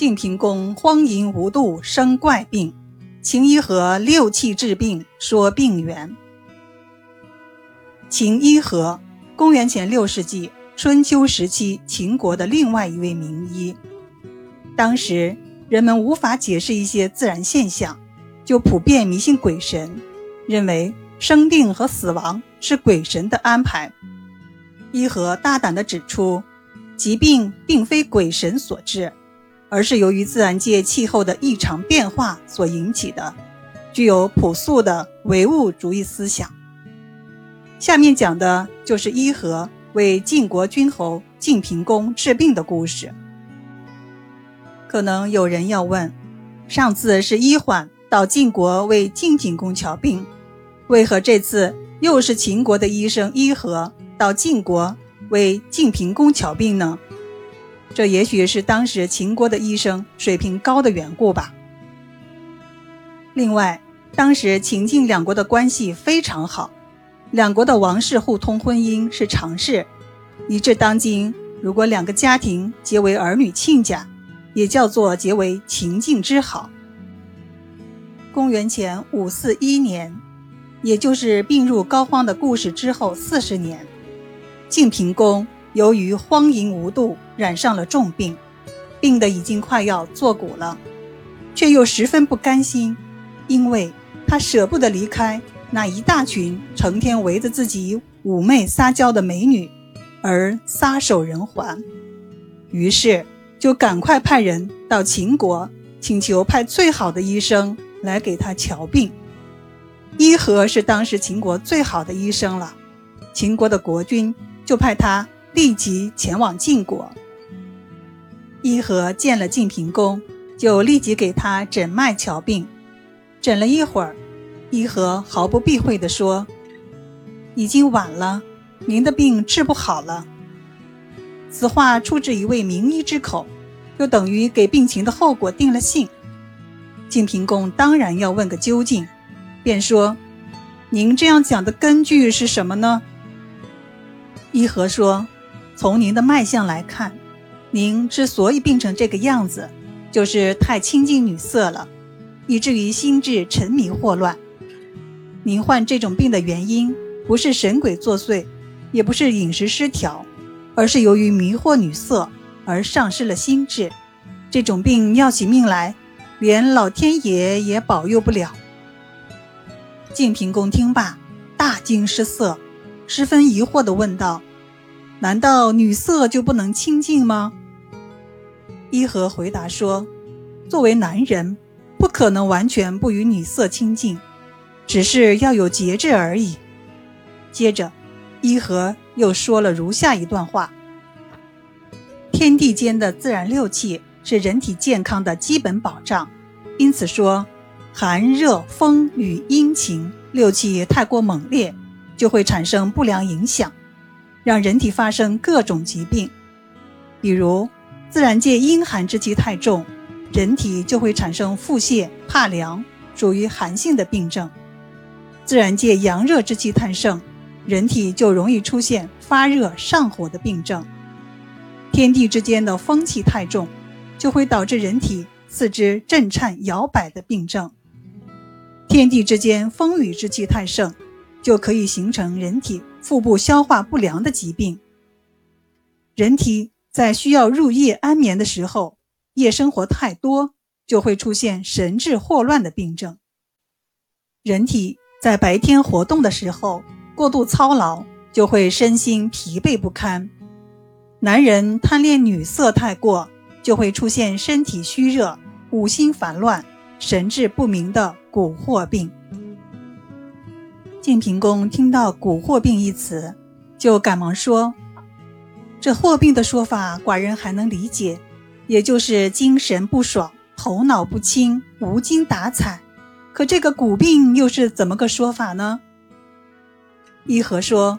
晋平公荒淫无度，生怪病。秦伊和六气治病，说病源。秦伊和，公元前六世纪春秋时期秦国的另外一位名医。当时人们无法解释一些自然现象，就普遍迷信鬼神，认为生病和死亡是鬼神的安排。伊和大胆地指出，疾病并非鬼神所致。而是由于自然界气候的异常变化所引起的，具有朴素的唯物主义思想。下面讲的就是伊和为晋国君侯晋平公治病的故事。可能有人要问：上次是伊缓到晋国为晋景公瞧病，为何这次又是秦国的医生伊和到晋国为晋平公瞧病呢？这也许是当时秦国的医生水平高的缘故吧。另外，当时秦晋两国的关系非常好，两国的王室互通婚姻是常事，以致当今如果两个家庭结为儿女亲家，也叫做结为秦晋之好。公元前五四一年，也就是病入膏肓的故事之后四十年，晋平公。由于荒淫无度，染上了重病，病得已经快要坐骨了，却又十分不甘心，因为他舍不得离开那一大群成天围着自己妩媚撒娇的美女，而撒手人寰。于是就赶快派人到秦国，请求派最好的医生来给他瞧病。伊和是当时秦国最好的医生了，秦国的国君就派他。立即前往晋国。伊和见了晋平公，就立即给他诊脉瞧病。诊了一会儿，伊和毫不避讳地说：“已经晚了，您的病治不好了。”此话出自一位名医之口，就等于给病情的后果定了性。晋平公当然要问个究竟，便说：“您这样讲的根据是什么呢？”伊和说。从您的脉象来看，您之所以病成这个样子，就是太亲近女色了，以至于心智沉迷惑乱。您患这种病的原因，不是神鬼作祟，也不是饮食失调，而是由于迷惑女色而丧失了心智。这种病要起命来，连老天爷也保佑不了。晋平公听罢，大惊失色，十分疑惑地问道。难道女色就不能亲近吗？伊和回答说：“作为男人，不可能完全不与女色亲近，只是要有节制而已。”接着，伊和又说了如下一段话：“天地间的自然六气是人体健康的基本保障，因此说，寒热风雨阴晴六气太过猛烈，就会产生不良影响。”让人体发生各种疾病，比如自然界阴寒之气太重，人体就会产生腹泻、怕凉，属于寒性的病症；自然界阳热之气太盛，人体就容易出现发热、上火的病症；天地之间的风气太重，就会导致人体四肢震颤、摇摆的病症；天地之间风雨之气太盛，就可以形成人体。腹部消化不良的疾病，人体在需要入夜安眠的时候，夜生活太多，就会出现神志霍乱的病症。人体在白天活动的时候，过度操劳，就会身心疲惫不堪。男人贪恋女色太过，就会出现身体虚热、五心烦乱、神志不明的蛊惑病。晋平公听到“蛊惑病”一词，就赶忙说：“这惑病的说法，寡人还能理解，也就是精神不爽、头脑不清、无精打采。可这个蛊病又是怎么个说法呢？”伊和说：“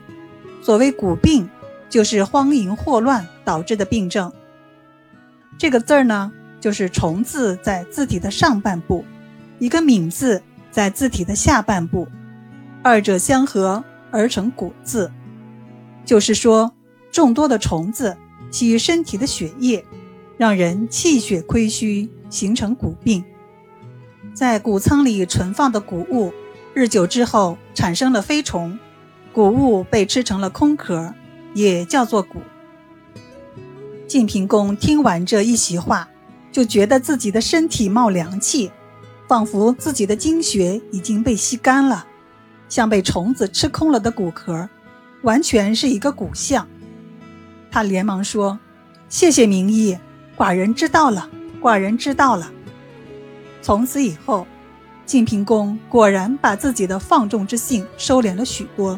所谓蛊病，就是荒淫惑乱导致的病症。这个字儿呢，就是虫字在字体的上半部，一个敏字在字体的下半部。”二者相合而成“谷”字，就是说，众多的虫子吸身体的血液，让人气血亏虚，形成骨病。在谷仓里存放的谷物，日久之后产生了飞虫，谷物被吃成了空壳，也叫做谷。晋平公听完这一席话，就觉得自己的身体冒凉气，仿佛自己的精血已经被吸干了，像被虫子吃空了的骨壳，完全是一个骨相。他连忙说：“谢谢名医，寡人知道了，寡人知道了。”从此以后，晋平公果然把自己的放纵之性收敛了许多，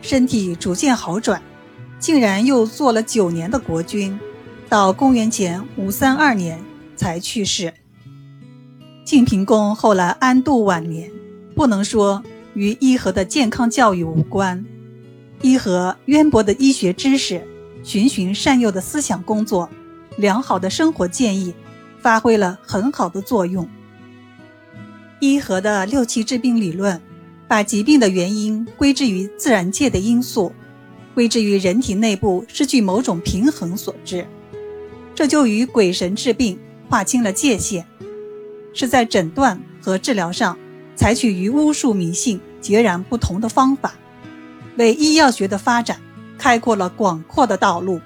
身体逐渐好转，竟然又做了九年的国君，到公元前五三二年才去世。晋平公后来安度晚年，不能说与伊和的健康教育无关，伊和渊博的医学知识、循循善诱的思想工作、良好的生活建议。发挥了很好的作用。伊和的六气治病理论，把疾病的原因归之于自然界的因素，归之于人体内部失去某种平衡所致，这就与鬼神治病划清了界限，是在诊断和治疗上采取与巫术迷信截然不同的方法，为医药学的发展开阔了广阔的道路。